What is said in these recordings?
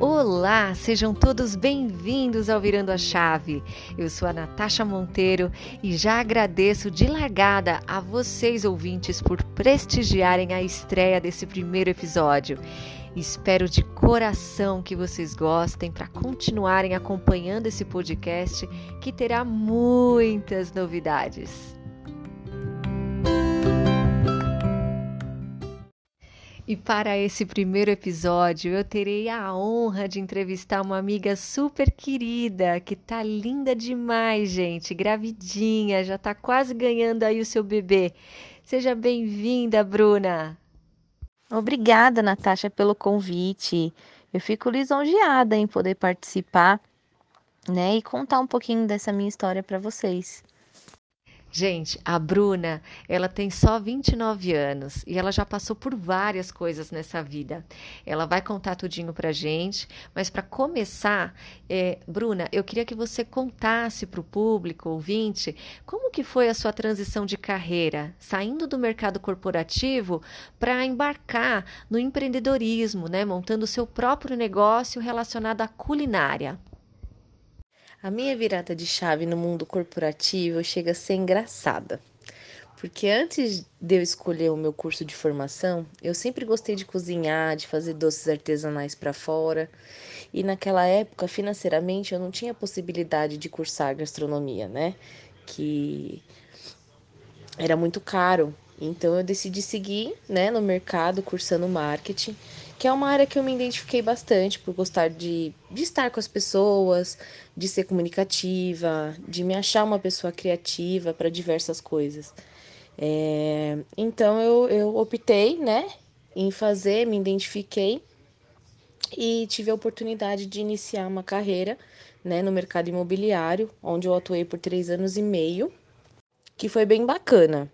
Olá, sejam todos bem-vindos ao Virando a Chave. Eu sou a Natasha Monteiro e já agradeço de largada a vocês ouvintes por prestigiarem a estreia desse primeiro episódio. Espero de coração que vocês gostem para continuarem acompanhando esse podcast que terá muitas novidades. E para esse primeiro episódio, eu terei a honra de entrevistar uma amiga super querida, que tá linda demais, gente, gravidinha, já tá quase ganhando aí o seu bebê. Seja bem-vinda, Bruna. Obrigada, Natasha, pelo convite. Eu fico lisonjeada em poder participar, né, e contar um pouquinho dessa minha história para vocês. Gente, a Bruna, ela tem só 29 anos e ela já passou por várias coisas nessa vida. Ela vai contar tudinho pra gente, mas para começar, é, Bruna, eu queria que você contasse para o público, ouvinte, como que foi a sua transição de carreira, saindo do mercado corporativo para embarcar no empreendedorismo, né, montando o seu próprio negócio relacionado à culinária. A minha virada de chave no mundo corporativo chega a ser engraçada. Porque antes de eu escolher o meu curso de formação, eu sempre gostei de cozinhar, de fazer doces artesanais para fora. E naquela época, financeiramente, eu não tinha possibilidade de cursar gastronomia, né? Que era muito caro. Então eu decidi seguir, né, no mercado cursando marketing que é uma área que eu me identifiquei bastante por gostar de, de estar com as pessoas, de ser comunicativa, de me achar uma pessoa criativa para diversas coisas. É, então eu, eu optei, né, em fazer, me identifiquei e tive a oportunidade de iniciar uma carreira, né, no mercado imobiliário, onde eu atuei por três anos e meio, que foi bem bacana.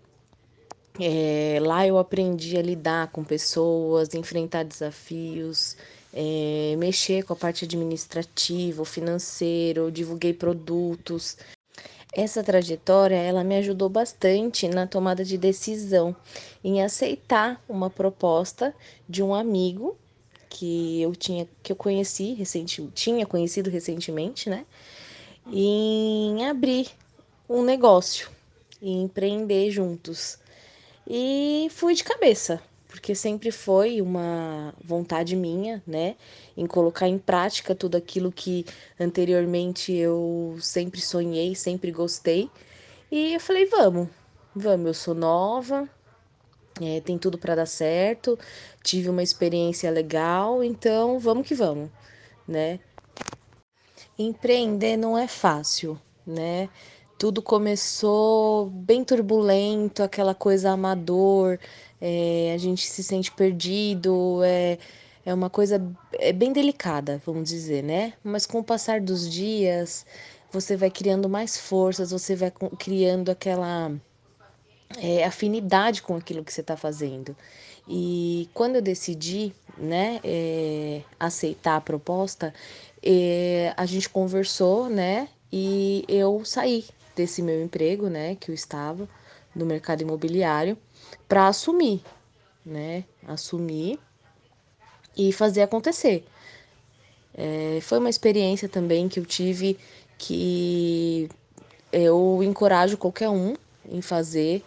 É, lá eu aprendi a lidar com pessoas, enfrentar desafios, é, mexer com a parte administrativa, o financeiro, divulguei produtos. Essa trajetória ela me ajudou bastante na tomada de decisão, em aceitar uma proposta de um amigo que eu tinha que eu conheci recente, tinha conhecido recentemente, né? Em abrir um negócio e empreender juntos. E fui de cabeça, porque sempre foi uma vontade minha, né, em colocar em prática tudo aquilo que anteriormente eu sempre sonhei, sempre gostei. E eu falei, vamos, vamos, eu sou nova, é, tem tudo para dar certo, tive uma experiência legal, então vamos que vamos, né? Empreender não é fácil, né? Tudo começou bem turbulento, aquela coisa amador, é, a gente se sente perdido, é, é uma coisa é bem delicada, vamos dizer, né? Mas com o passar dos dias, você vai criando mais forças, você vai criando aquela é, afinidade com aquilo que você está fazendo. E quando eu decidi, né, é, aceitar a proposta, é, a gente conversou, né, e eu saí desse meu emprego, né, que eu estava no mercado imobiliário, para assumir, né, assumir e fazer acontecer. É, foi uma experiência também que eu tive que eu encorajo qualquer um em fazer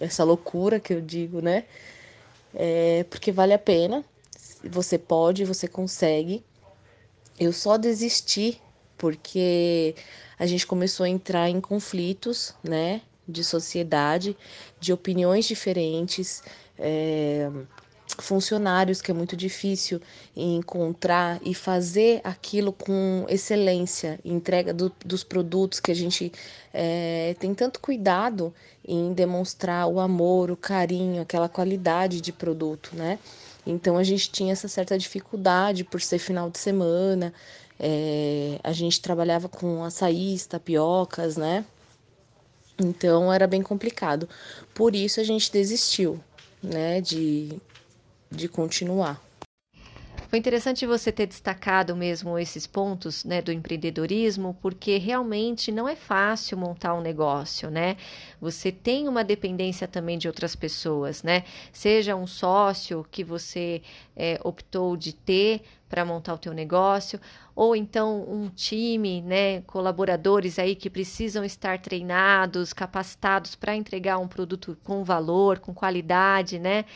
essa loucura que eu digo, né? É, porque vale a pena, você pode, você consegue. Eu só desisti porque a gente começou a entrar em conflitos, né, de sociedade, de opiniões diferentes, é, funcionários que é muito difícil encontrar e fazer aquilo com excelência, entrega do, dos produtos que a gente é, tem tanto cuidado em demonstrar o amor, o carinho, aquela qualidade de produto, né? Então a gente tinha essa certa dificuldade por ser final de semana, é, a gente trabalhava com açaí, tapiocas, né? Então era bem complicado. Por isso a gente desistiu, né, de, de continuar. Foi interessante você ter destacado mesmo esses pontos né, do empreendedorismo, porque realmente não é fácil montar um negócio, né? Você tem uma dependência também de outras pessoas, né? Seja um sócio que você é, optou de ter para montar o teu negócio, ou então um time, né, colaboradores aí que precisam estar treinados, capacitados para entregar um produto com valor, com qualidade, né?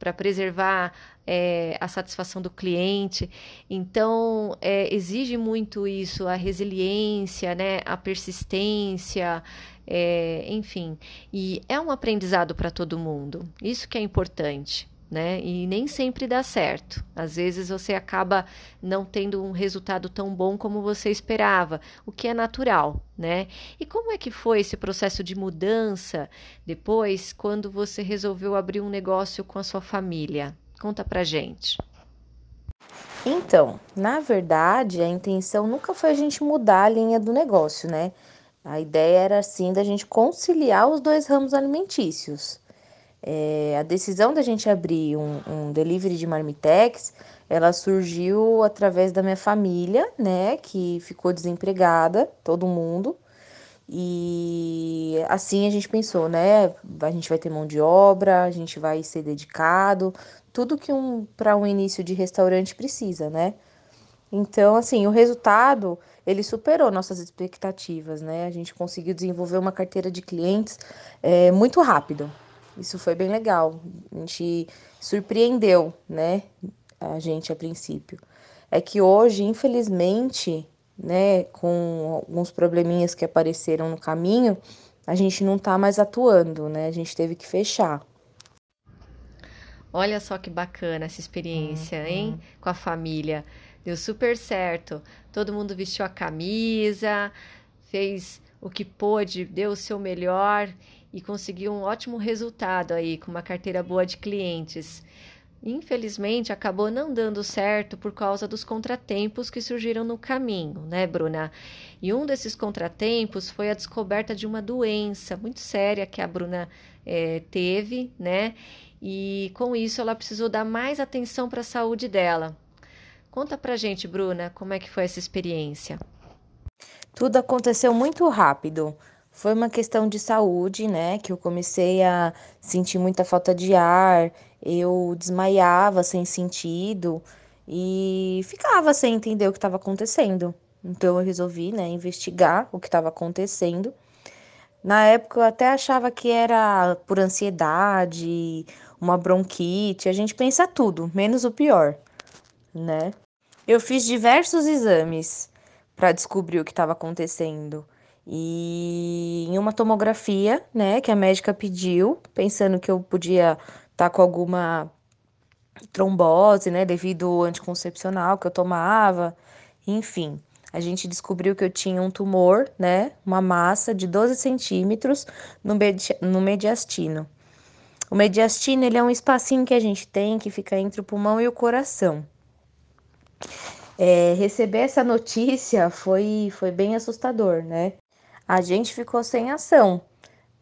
para preservar é, a satisfação do cliente. Então, é, exige muito isso, a resiliência, né, a persistência, é, enfim. E é um aprendizado para todo mundo. Isso que é importante né? E nem sempre dá certo. Às vezes você acaba não tendo um resultado tão bom como você esperava, o que é natural, né? E como é que foi esse processo de mudança depois, quando você resolveu abrir um negócio com a sua família? Conta pra gente. Então, na verdade, a intenção nunca foi a gente mudar a linha do negócio, né? A ideia era assim da gente conciliar os dois ramos alimentícios. É, a decisão da gente abrir um, um, delivery de marmitex, ela surgiu através da minha família, né, que ficou desempregada, todo mundo. E assim a gente pensou, né, a gente vai ter mão de obra, a gente vai ser dedicado, tudo que um para um início de restaurante precisa, né? Então, assim, o resultado, ele superou nossas expectativas, né? A gente conseguiu desenvolver uma carteira de clientes é, muito rápido. Isso foi bem legal. A gente surpreendeu, né? A gente a princípio. É que hoje, infelizmente, né, com alguns probleminhas que apareceram no caminho, a gente não está mais atuando, né? A gente teve que fechar. Olha só que bacana essa experiência, uhum. hein? Com a família. Deu super certo. Todo mundo vestiu a camisa, fez o que pôde, deu o seu melhor e conseguiu um ótimo resultado aí com uma carteira boa de clientes. Infelizmente, acabou não dando certo por causa dos contratempos que surgiram no caminho, né, Bruna? E um desses contratempos foi a descoberta de uma doença muito séria que a Bruna é, teve, né? E com isso ela precisou dar mais atenção para a saúde dela. Conta pra gente, Bruna, como é que foi essa experiência? Tudo aconteceu muito rápido. Foi uma questão de saúde, né? Que eu comecei a sentir muita falta de ar, eu desmaiava sem sentido e ficava sem entender o que estava acontecendo. Então eu resolvi, né, investigar o que estava acontecendo. Na época eu até achava que era por ansiedade, uma bronquite, a gente pensa tudo, menos o pior, né? Eu fiz diversos exames para descobrir o que estava acontecendo. E em uma tomografia, né, que a médica pediu, pensando que eu podia estar tá com alguma trombose, né, devido ao anticoncepcional que eu tomava, enfim. A gente descobriu que eu tinha um tumor, né, uma massa de 12 centímetros no, medi no mediastino. O mediastino, ele é um espacinho que a gente tem que fica entre o pulmão e o coração. É, receber essa notícia foi, foi bem assustador, né? A gente ficou sem ação,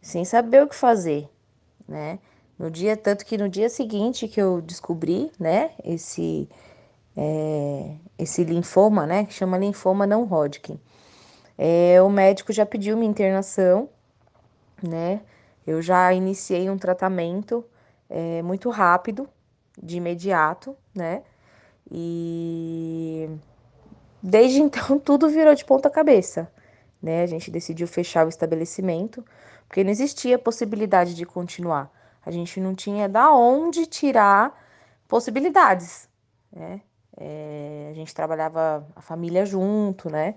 sem saber o que fazer, né? No dia, tanto que no dia seguinte que eu descobri, né, esse, é, esse linfoma, né, que chama linfoma não Hodgkin, é, o médico já pediu minha internação, né? Eu já iniciei um tratamento é, muito rápido, de imediato, né? E desde então tudo virou de ponta cabeça né? A gente decidiu fechar o estabelecimento, porque não existia possibilidade de continuar. A gente não tinha da onde tirar possibilidades, né? É, a gente trabalhava a família junto, né?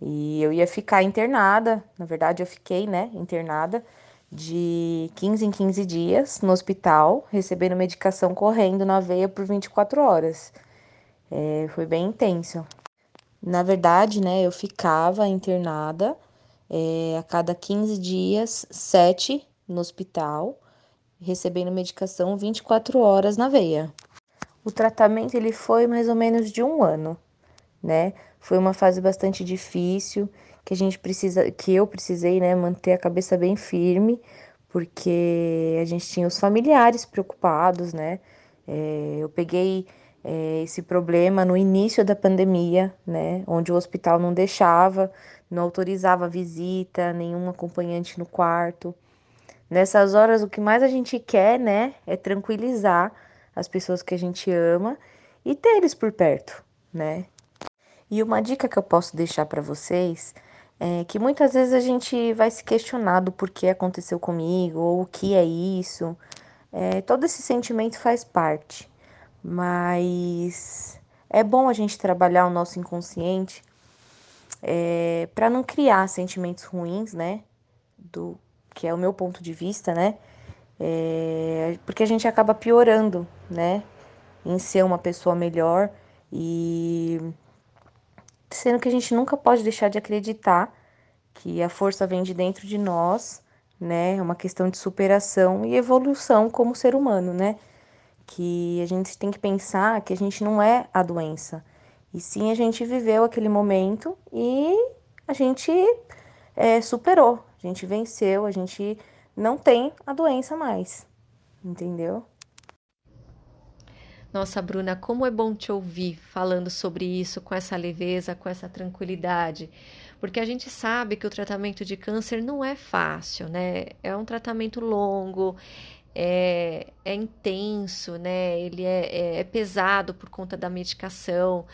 E eu ia ficar internada, na verdade eu fiquei, né, internada de 15 em 15 dias no hospital, recebendo medicação correndo na veia por 24 horas. É, foi bem intenso. Na verdade, né, eu ficava internada é, a cada 15 dias, 7 no hospital, recebendo medicação 24 horas na veia. O tratamento ele foi mais ou menos de um ano, né? Foi uma fase bastante difícil, que a gente precisa, que eu precisei, né, manter a cabeça bem firme, porque a gente tinha os familiares preocupados, né? É, eu peguei é, esse problema no início da pandemia, né, onde o hospital não deixava, não autorizava visita, nenhum acompanhante no quarto. Nessas horas, o que mais a gente quer, né, é tranquilizar as pessoas que a gente ama e ter eles por perto, né? E uma dica que eu posso deixar para vocês é que muitas vezes a gente vai se questionar do porquê aconteceu comigo ou o que é isso. É, todo esse sentimento faz parte, mas é bom a gente trabalhar o nosso inconsciente é, para não criar sentimentos ruins, né? Do que é o meu ponto de vista, né? É, porque a gente acaba piorando, né? Em ser uma pessoa melhor e sendo que a gente nunca pode deixar de acreditar que a força vem de dentro de nós, né? É uma questão de superação e evolução como ser humano, né? Que a gente tem que pensar que a gente não é a doença, e sim a gente viveu aquele momento e a gente é, superou, a gente venceu, a gente não tem a doença mais, entendeu? Nossa, Bruna, como é bom te ouvir falando sobre isso com essa leveza, com essa tranquilidade, porque a gente sabe que o tratamento de câncer não é fácil, né? É um tratamento longo, é, é intenso, né? Ele é, é, é pesado por conta da medicação,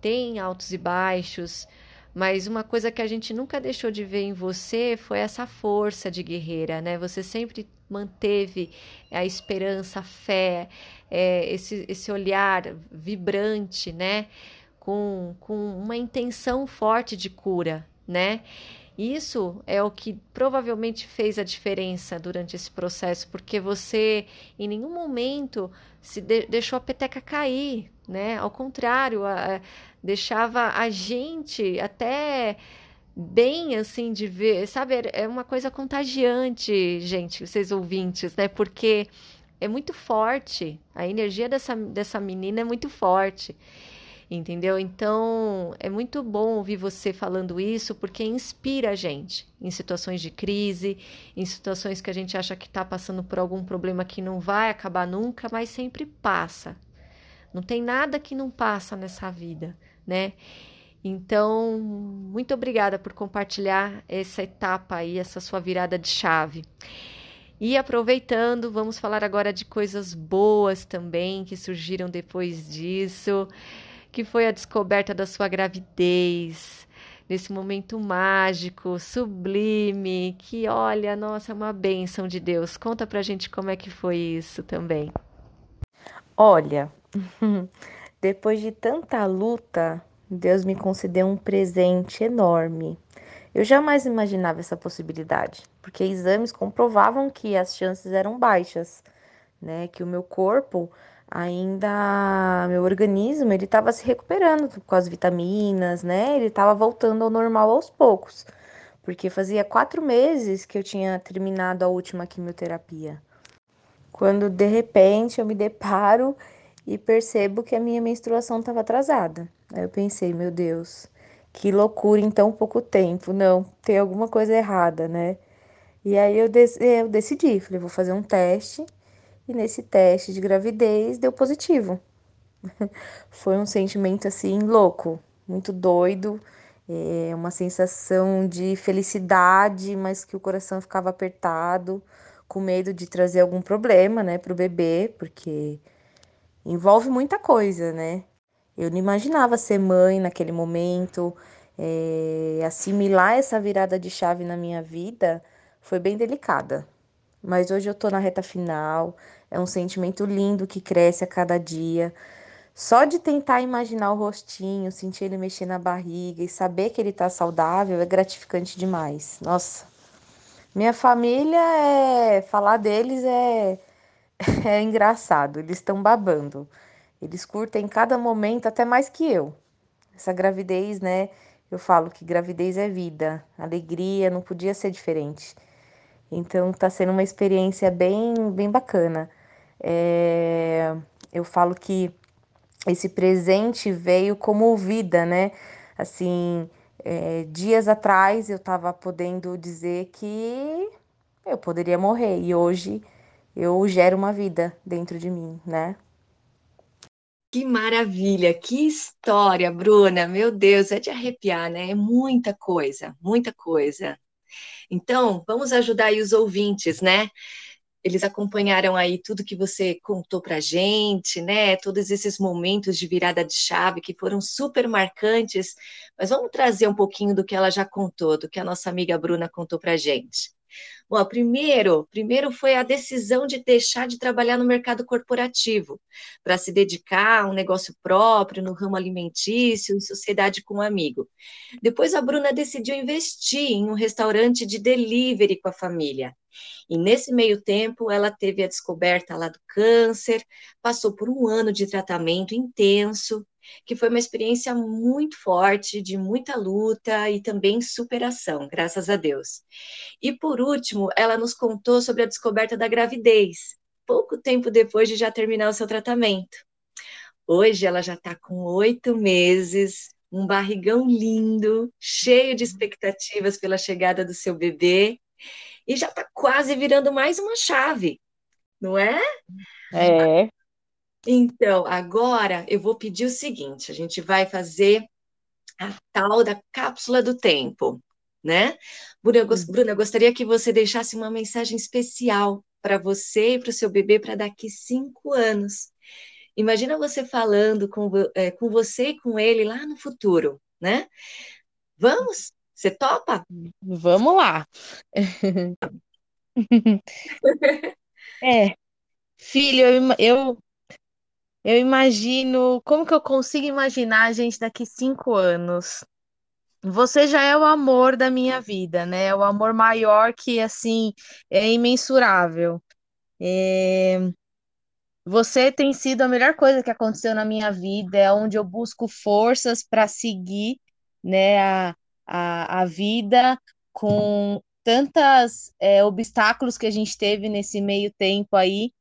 tem altos e baixos. Mas uma coisa que a gente nunca deixou de ver em você foi essa força de guerreira, né? Você sempre manteve a esperança, a fé, é, esse, esse olhar vibrante, né? Com, com uma intenção forte de cura, né? Isso é o que provavelmente fez a diferença durante esse processo, porque você em nenhum momento se de deixou a peteca cair, né? Ao contrário, a, deixava a gente até bem assim de ver, sabe? É uma coisa contagiante, gente, vocês ouvintes, né? Porque é muito forte, a energia dessa, dessa menina é muito forte, entendeu? Então é muito bom ouvir você falando isso, porque inspira a gente em situações de crise, em situações que a gente acha que está passando por algum problema que não vai acabar nunca, mas sempre passa. Não tem nada que não passa nessa vida, né? Então, muito obrigada por compartilhar essa etapa aí, essa sua virada de chave. E aproveitando, vamos falar agora de coisas boas também que surgiram depois disso, que foi a descoberta da sua gravidez, nesse momento mágico, sublime, que olha, nossa, é uma bênção de Deus. Conta pra gente como é que foi isso também. Olha, depois de tanta luta, Deus me concedeu um presente enorme. Eu jamais imaginava essa possibilidade, porque exames comprovavam que as chances eram baixas, né? Que o meu corpo ainda, meu organismo, ele estava se recuperando com as vitaminas, né? Ele estava voltando ao normal aos poucos, porque fazia quatro meses que eu tinha terminado a última quimioterapia. Quando de repente eu me deparo e percebo que a minha menstruação estava atrasada. Aí eu pensei, meu Deus, que loucura em tão pouco tempo. Não, tem alguma coisa errada, né? E aí eu, eu decidi, falei, vou fazer um teste. E nesse teste de gravidez deu positivo. Foi um sentimento assim louco, muito doido, é uma sensação de felicidade, mas que o coração ficava apertado, com medo de trazer algum problema, né, para o bebê, porque envolve muita coisa, né? Eu não imaginava ser mãe naquele momento, é, assimilar essa virada de chave na minha vida foi bem delicada. Mas hoje eu tô na reta final, é um sentimento lindo que cresce a cada dia. Só de tentar imaginar o rostinho, sentir ele mexer na barriga e saber que ele tá saudável é gratificante demais. Nossa, minha família é. Falar deles é. É engraçado, eles estão babando. Eles curtem cada momento até mais que eu. Essa gravidez, né? Eu falo que gravidez é vida, alegria, não podia ser diferente. Então tá sendo uma experiência bem, bem bacana. É, eu falo que esse presente veio como vida, né? Assim, é, dias atrás eu estava podendo dizer que eu poderia morrer e hoje eu gero uma vida dentro de mim, né? Que maravilha, que história, Bruna. Meu Deus, é de arrepiar, né? É muita coisa, muita coisa. Então, vamos ajudar aí os ouvintes, né? Eles acompanharam aí tudo que você contou para gente, né? Todos esses momentos de virada de chave que foram super marcantes. Mas vamos trazer um pouquinho do que ela já contou, do que a nossa amiga Bruna contou para gente. Bom, primeiro, primeiro foi a decisão de deixar de trabalhar no mercado corporativo para se dedicar a um negócio próprio no ramo alimentício, em sociedade com um amigo. Depois a Bruna decidiu investir em um restaurante de delivery com a família. E nesse meio tempo, ela teve a descoberta lá do câncer, passou por um ano de tratamento intenso, que foi uma experiência muito forte, de muita luta e também superação, graças a Deus. E por último, ela nos contou sobre a descoberta da gravidez, pouco tempo depois de já terminar o seu tratamento. Hoje ela já está com oito meses, um barrigão lindo, cheio de expectativas pela chegada do seu bebê e já está quase virando mais uma chave, não é? É. Então, agora eu vou pedir o seguinte: a gente vai fazer a tal da cápsula do tempo, né? Bruna, eu, uhum. Bruna, gostaria que você deixasse uma mensagem especial para você e para o seu bebê para daqui cinco anos. Imagina você falando com, é, com você e com ele lá no futuro, né? Vamos? Você topa? Vamos lá. é, filho, eu, eu, eu imagino. Como que eu consigo imaginar a gente daqui cinco anos? Você já é o amor da minha vida, né? É o amor maior que, assim, é imensurável. É... Você tem sido a melhor coisa que aconteceu na minha vida, é onde eu busco forças para seguir, né, a, a, a vida com tantos é, obstáculos que a gente teve nesse meio tempo aí.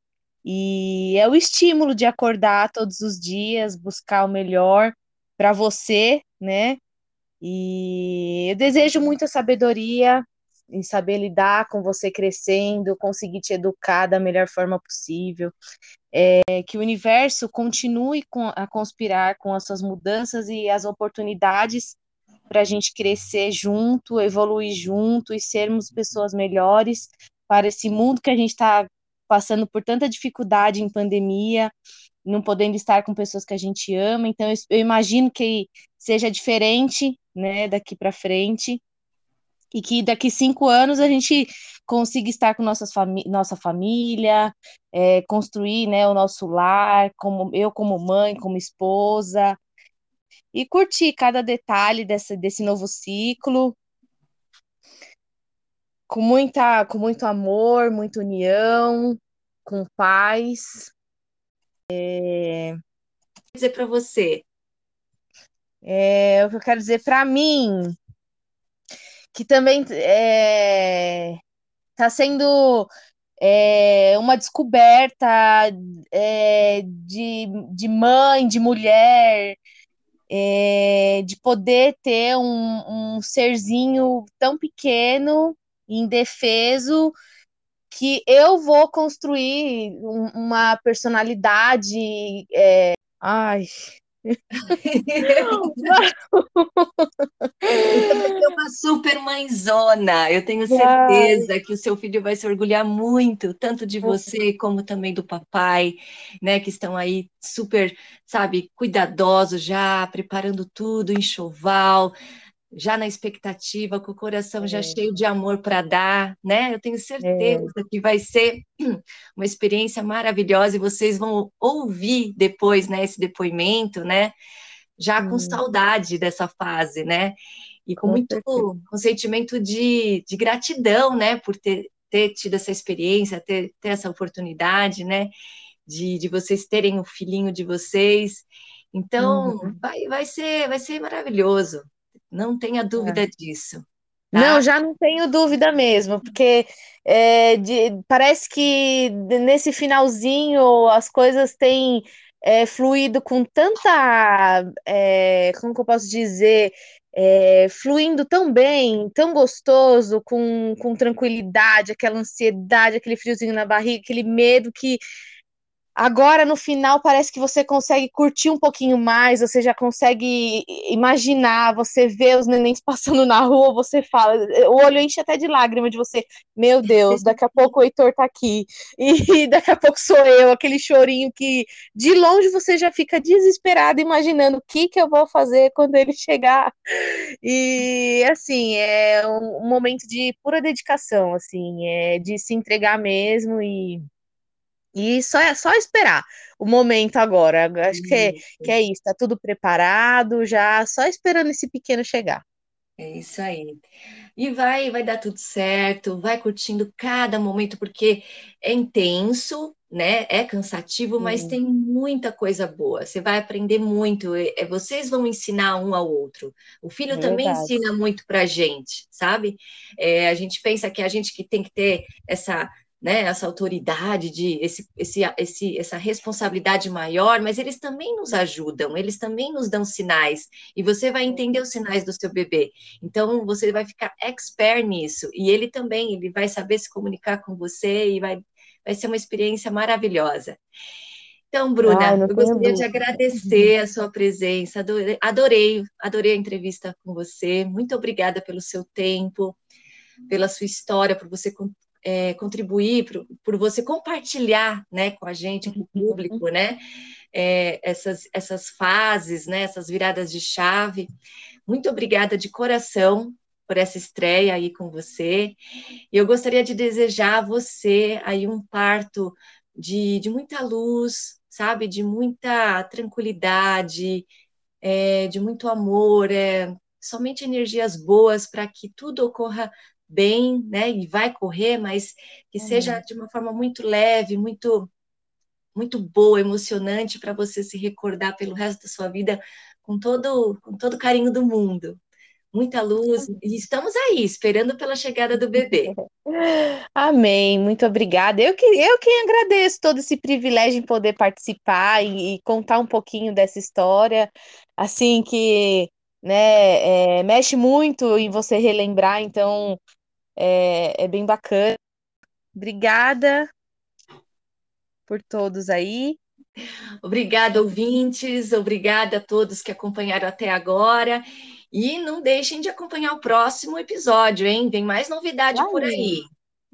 E é o estímulo de acordar todos os dias, buscar o melhor para você, né? E eu desejo muita sabedoria em saber lidar com você crescendo, conseguir te educar da melhor forma possível. É, que o universo continue com, a conspirar com as suas mudanças e as oportunidades para a gente crescer junto, evoluir junto e sermos pessoas melhores para esse mundo que a gente está passando por tanta dificuldade em pandemia, não podendo estar com pessoas que a gente ama. Então, eu, imagino que seja diferente, né, daqui para frente. E que daqui cinco anos a gente consiga estar com nossas fami nossa família, é, construir né, o nosso lar, como eu como mãe, como esposa, e curtir cada detalhe desse, desse novo ciclo com muita com muito amor, muita união, com paz. É... dizer para você? É, o que eu quero dizer para mim, que também está é, tá sendo é, uma descoberta é, de, de mãe, de mulher, é, de poder ter um, um serzinho tão pequeno, indefeso, que eu vou construir um, uma personalidade. É... Ai, eu uma super mãezona. Eu tenho certeza que o seu filho vai se orgulhar muito, tanto de você como também do papai, né? Que estão aí super, sabe, cuidadosos já, preparando tudo, enxoval, já na expectativa, com o coração é. já cheio de amor para dar, né? Eu tenho certeza é. que vai ser uma experiência maravilhosa e vocês vão ouvir depois, né, esse depoimento, né? Já hum. com saudade dessa fase, né? E com, com muito com sentimento de, de gratidão, né, por ter, ter tido essa experiência, ter, ter essa oportunidade, né? De, de vocês terem o filhinho de vocês. Então, uhum. vai, vai, ser, vai ser maravilhoso. Não tenha dúvida é. disso. Tá? Não, já não tenho dúvida mesmo, porque é, de, parece que nesse finalzinho as coisas têm é, fluído com tanta, é, como que eu posso dizer, é, fluindo tão bem, tão gostoso, com, com tranquilidade, aquela ansiedade, aquele friozinho na barriga, aquele medo que Agora, no final, parece que você consegue curtir um pouquinho mais, você já consegue imaginar, você vê os nenéns passando na rua, você fala, o olho enche até de lágrima de você, meu Deus, daqui a pouco o Heitor tá aqui, e daqui a pouco sou eu, aquele chorinho que de longe você já fica desesperado imaginando o que que eu vou fazer quando ele chegar. E assim, é um momento de pura dedicação, assim, é de se entregar mesmo e e só é só esperar o momento agora. Acho que é, que é isso, tá tudo preparado, já só esperando esse pequeno chegar. É isso aí. E vai, vai dar tudo certo, vai curtindo cada momento, porque é intenso, né? É cansativo, mas tem muita coisa boa. Você vai aprender muito. É, vocês vão ensinar um ao outro. O filho é também ensina muito para a gente, sabe? É, a gente pensa que a gente que tem que ter essa né, essa autoridade, de esse, esse, esse, essa responsabilidade maior, mas eles também nos ajudam, eles também nos dão sinais, e você vai entender os sinais do seu bebê. Então, você vai ficar expert nisso, e ele também, ele vai saber se comunicar com você, e vai, vai ser uma experiência maravilhosa. Então, Bruna, Ai, eu gostaria dúvida. de agradecer a sua presença, adorei, adorei, adorei a entrevista com você, muito obrigada pelo seu tempo, pela sua história, por você é, contribuir, por, por, você compartilhar né, com a gente, com o uhum. público, né? É, essas, essas fases, né, essas viradas de chave. Muito obrigada de coração por essa estreia aí com você. E eu gostaria de desejar a você aí um parto de, de muita luz, sabe, de muita tranquilidade, é, de muito amor, é, somente energias boas para que tudo ocorra bem, né? E vai correr, mas que uhum. seja de uma forma muito leve, muito muito boa, emocionante para você se recordar pelo resto da sua vida com todo com todo o carinho do mundo. Muita luz e estamos aí esperando pela chegada do bebê. Amém, muito obrigada. Eu que eu que agradeço todo esse privilégio em poder participar e, e contar um pouquinho dessa história, assim que né, é, mexe muito em você relembrar, então é, é bem bacana. Obrigada por todos aí. Obrigada, ouvintes. Obrigada a todos que acompanharam até agora. E não deixem de acompanhar o próximo episódio, hein? Vem mais novidade por aí.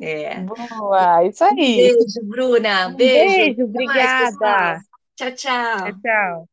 É. Boa, isso aí. Um beijo, Bruna. Um beijo. beijo obrigada. Mais, tchau, tchau. Tchau, tchau.